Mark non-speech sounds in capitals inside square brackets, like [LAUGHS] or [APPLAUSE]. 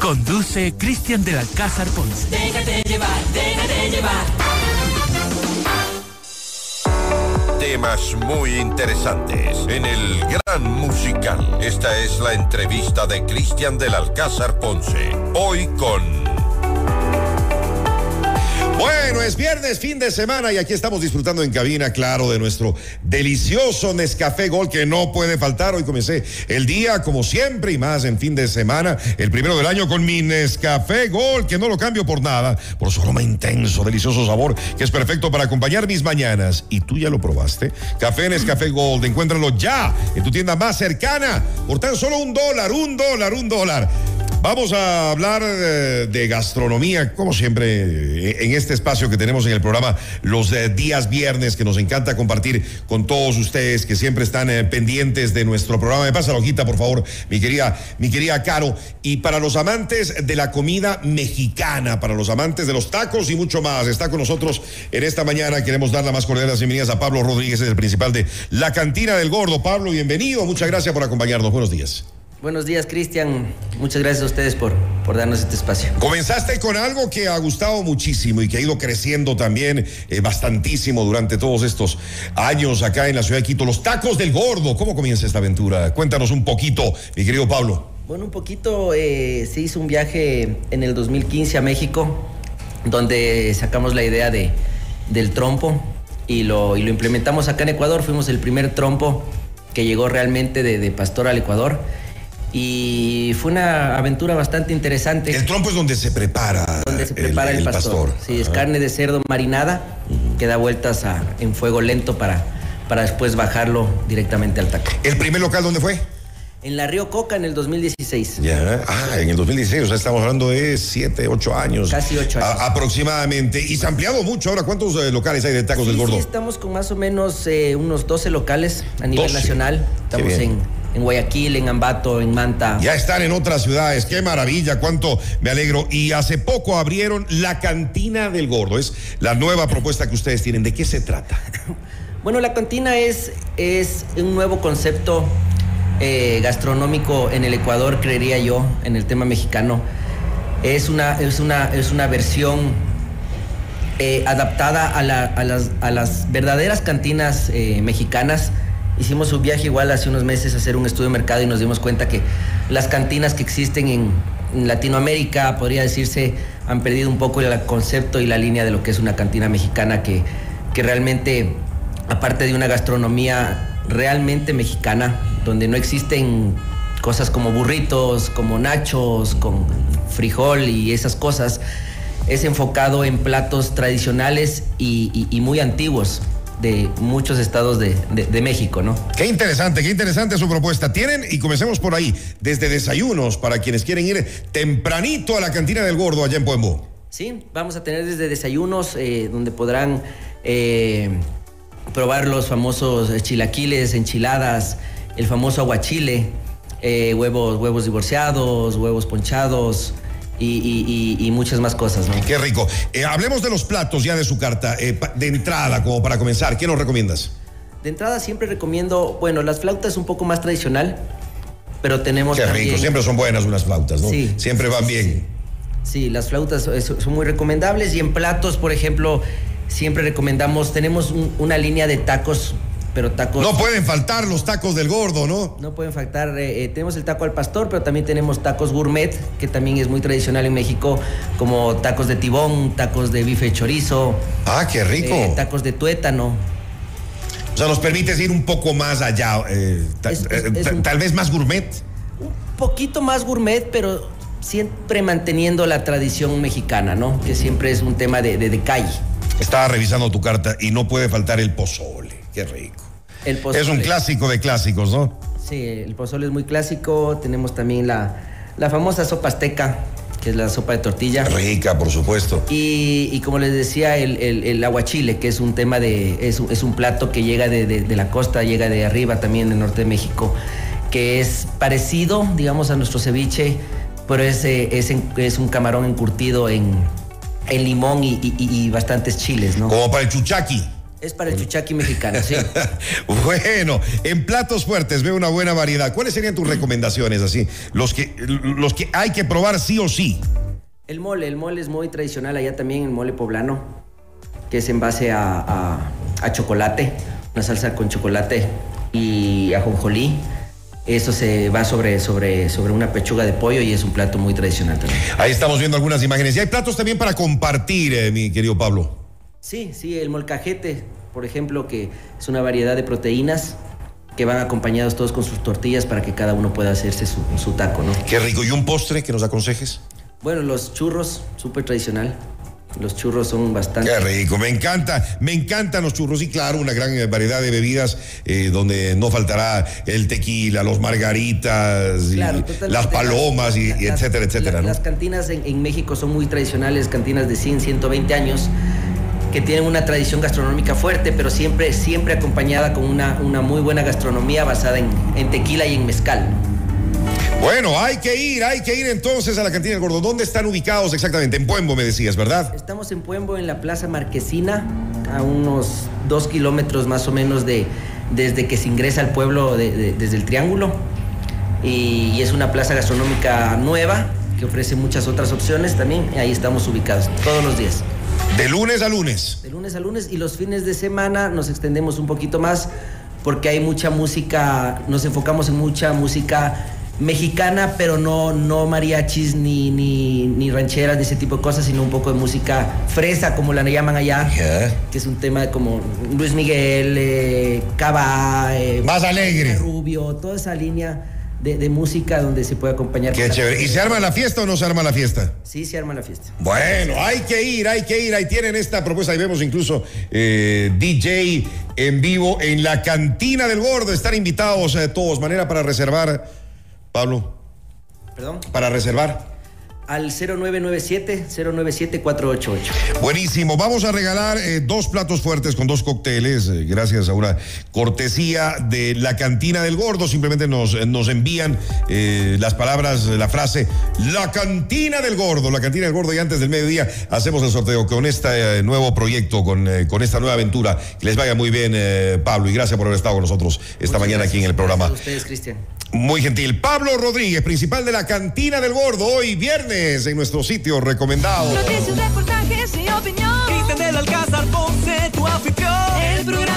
Conduce Cristian del Alcázar Ponce. Déjate llevar, déjate llevar. Temas muy interesantes en el Gran Musical. Esta es la entrevista de Cristian del Alcázar Ponce. Hoy con bueno, es viernes, fin de semana y aquí estamos disfrutando en cabina, claro, de nuestro delicioso Nescafé Gol que no puede faltar. Hoy comencé el día como siempre y más en fin de semana, el primero del año con mi Nescafé Gol, que no lo cambio por nada, por su aroma intenso, delicioso sabor, que es perfecto para acompañar mis mañanas. ¿Y tú ya lo probaste? Café Nescafé Gold, encuéntralo ya en tu tienda más cercana por tan solo un dólar, un dólar, un dólar. Vamos a hablar eh, de, gastronomía, como siempre, eh, en este espacio que tenemos en el programa los eh, días viernes, que nos encanta compartir con todos ustedes que siempre están pendientes de nuestro programa. Me pasa la hojita, por favor, mi querida, mi querida Caro. Y para los amantes de la comida mexicana, para los amantes de los tacos y mucho más, está con nosotros en esta mañana. Queremos dar la más cordial bienvenidas a Pablo Rodríguez, el principal de La Cantina del Gordo. Pablo, bienvenido. Muchas gracias por acompañarnos. Buenos días. Buenos días, Cristian. Muchas gracias a ustedes por, por darnos este espacio. Comenzaste con algo que ha gustado muchísimo y que ha ido creciendo también eh, bastantísimo durante todos estos años acá en la ciudad de Quito. Los tacos del gordo. ¿Cómo comienza esta aventura? Cuéntanos un poquito, mi querido Pablo. Bueno, un poquito eh, se hizo un viaje en el 2015 a México, donde sacamos la idea de, del trompo y lo, y lo implementamos acá en Ecuador. Fuimos el primer trompo que llegó realmente de, de Pastor al Ecuador y fue una aventura bastante interesante. El trompo es donde se prepara. Donde se prepara el, pastor. Sí, es carne de cerdo marinada que da vueltas en fuego lento para, para después bajarlo directamente al taco. ¿El primer local dónde fue? En la Río Coca en el 2016. Ya, ah, en el 2016, o sea, estamos hablando de 7, 8 años. Casi 8 años. aproximadamente. Y se ha ampliado mucho ahora. ¿Cuántos eh, locales hay de tacos del gordo? Sí, estamos con más o menos eh, unos 12 locales a nivel nacional. Estamos en en Guayaquil, en Ambato, en Manta. Ya están en otras ciudades, qué maravilla, cuánto me alegro. Y hace poco abrieron la cantina del gordo, es la nueva propuesta que ustedes tienen. ¿De qué se trata? [LAUGHS] Bueno, la cantina es, es un nuevo concepto eh, gastronómico en el Ecuador, creería yo, en el tema mexicano. Es una, es una, es una versión eh, adaptada a, las, a, las, verdaderas cantinas eh, mexicanas Hicimos un viaje igual hace unos meses a hacer un estudio de mercado y nos dimos cuenta que las cantinas que existen en, Latinoamérica, podría decirse, han perdido un poco el concepto y la línea de lo que es una cantina mexicana que, que realmente, aparte de una gastronomía realmente mexicana, donde no existen cosas como burritos, como nachos, con frijol y esas cosas, es enfocado en platos tradicionales y muy antiguos de muchos estados de, México, ¿no? Qué interesante, qué interesante su propuesta. Tienen, y comencemos por ahí, desde desayunos para quienes quieren ir tempranito a la cantina del gordo allá en Pueblo. Sí, vamos a tener desde desayunos eh, donde podrán eh, probar los famosos chilaquiles, enchiladas, el famoso aguachile, eh, huevos, huevos divorciados, huevos ponchados y, muchas más cosas, ¿no? Qué rico. Eh, hablemos de los platos ya de su carta. Eh, de entrada, como para comenzar, ¿qué nos recomiendas? De entrada siempre recomiendo, bueno, las flautas un poco más tradicional, pero tenemos Qué rico, siempre son buenas unas flautas, ¿no? Sí. Siempre van bien. Sí. las flautas son muy recomendables y en platos, por ejemplo, siempre recomendamos, tenemos una línea de tacos pero tacos. No pueden faltar los tacos del gordo, ¿no? No pueden faltar. Eh, eh, tenemos el taco al pastor, pero también tenemos tacos gourmet, que también es muy tradicional en México, como tacos de tibón, tacos de bife chorizo. Ah, qué rico. Eh, tacos de tuétano. O sea, nos permite ir un poco más allá, tal vez más gourmet. Un poquito más gourmet, pero siempre manteniendo la tradición mexicana, ¿no? Que siempre es un tema de, de calle. Estaba revisando tu carta y no puede faltar el pozole. Qué rico es un clásico de clásicos, ¿no? Sí, el pozole es muy clásico. Tenemos también la, la famosa sopa azteca, que es la sopa de tortilla. Rica, por supuesto. Y, como les decía, el, el, aguachile, que es un tema de. Es, es un plato que llega de, la costa, llega de arriba también, del norte de México, que es parecido, digamos, a nuestro ceviche, pero es, eh, es, es un camarón encurtido en, en limón y, y, bastantes chiles, ¿no? Como para el chuchaqui. Es para el chuchaqui mexicano, sí. [LAUGHS] bueno, en platos fuertes veo una buena variedad. ¿Cuáles serían tus recomendaciones así? Los que, los que hay que probar sí o sí. El mole, el mole es muy tradicional allá también, el mole poblano, que es en base a, a chocolate, una salsa con chocolate y ajonjolí. Eso se va sobre, sobre, sobre una pechuga de pollo y es un plato muy tradicional también. Ahí estamos viendo algunas imágenes. Y hay platos también para compartir, eh, mi querido Pablo. Sí, sí, el molcajete, por ejemplo, que es una variedad de proteínas que van acompañados todos con sus tortillas para que cada uno pueda hacerse su, su taco, ¿no? Qué rico. ¿Y un postre que nos aconsejes? Bueno, los churros, súper tradicional. Los churros son bastante. Qué rico, me encanta, me encantan los churros y claro, una gran variedad de bebidas eh, donde no faltará el tequila, los margaritas, y las palomas, y, etcétera, etcétera. Las cantinas en, en, México son muy tradicionales, cantinas de 100, 120 años que tienen una tradición gastronómica fuerte, pero siempre, siempre acompañada con una, una muy buena gastronomía basada en, en tequila y en mezcal. Bueno, hay que ir, hay que ir entonces a la cantina del Gordo. ¿Dónde están ubicados exactamente? En Puembo, me decías, ¿verdad? Estamos en Puembo, en la Plaza Marquesina, a unos dos kilómetros más o menos de desde que se ingresa al pueblo, desde el Triángulo. Y, es una plaza gastronómica nueva que ofrece muchas otras opciones también. Ahí estamos ubicados todos los días. De lunes a lunes. De lunes a lunes y los fines de semana nos extendemos un poquito más porque hay mucha música, nos enfocamos en mucha música mexicana, pero no, no mariachis ni, ni, ni, rancheras ni ese tipo de cosas, sino un poco de música fresa, como la llaman allá, que es un tema como Luis Miguel, eh, Cava, eh, más alegre, Rubio, toda esa línea. De, música donde se puede acompañar. Qué chévere. ¿Y se arma la fiesta o no se arma la fiesta? Sí, se arma la fiesta. Bueno, hay que ir, hay que ir. Ahí tienen esta propuesta. Ahí vemos incluso eh, DJ en vivo en la cantina del gordo. Están invitados todos. Manera para reservar Pablo. ¿Perdón? Para reservar. Al 0997-097-488. Buenísimo. Vamos a regalar eh, dos platos fuertes con dos cócteles, eh, gracias a una cortesía de la cantina del gordo. Simplemente nos, nos envían eh, las palabras, la frase, la cantina del gordo, la cantina del gordo. Y antes del mediodía hacemos el sorteo con este nuevo proyecto, con, con esta nueva aventura. Que les vaya muy bien, Pablo, y gracias por haber estado con nosotros esta mañana aquí en el programa. Gracias a ustedes, Cristian. Muy gentil. Pablo Rodríguez, principal de la Cantina del Gordo, hoy viernes en nuestro sitio recomendado. Noticias, reportajes y opinión. Cristian del Alcázar Ponce, tu anfitrión. El programa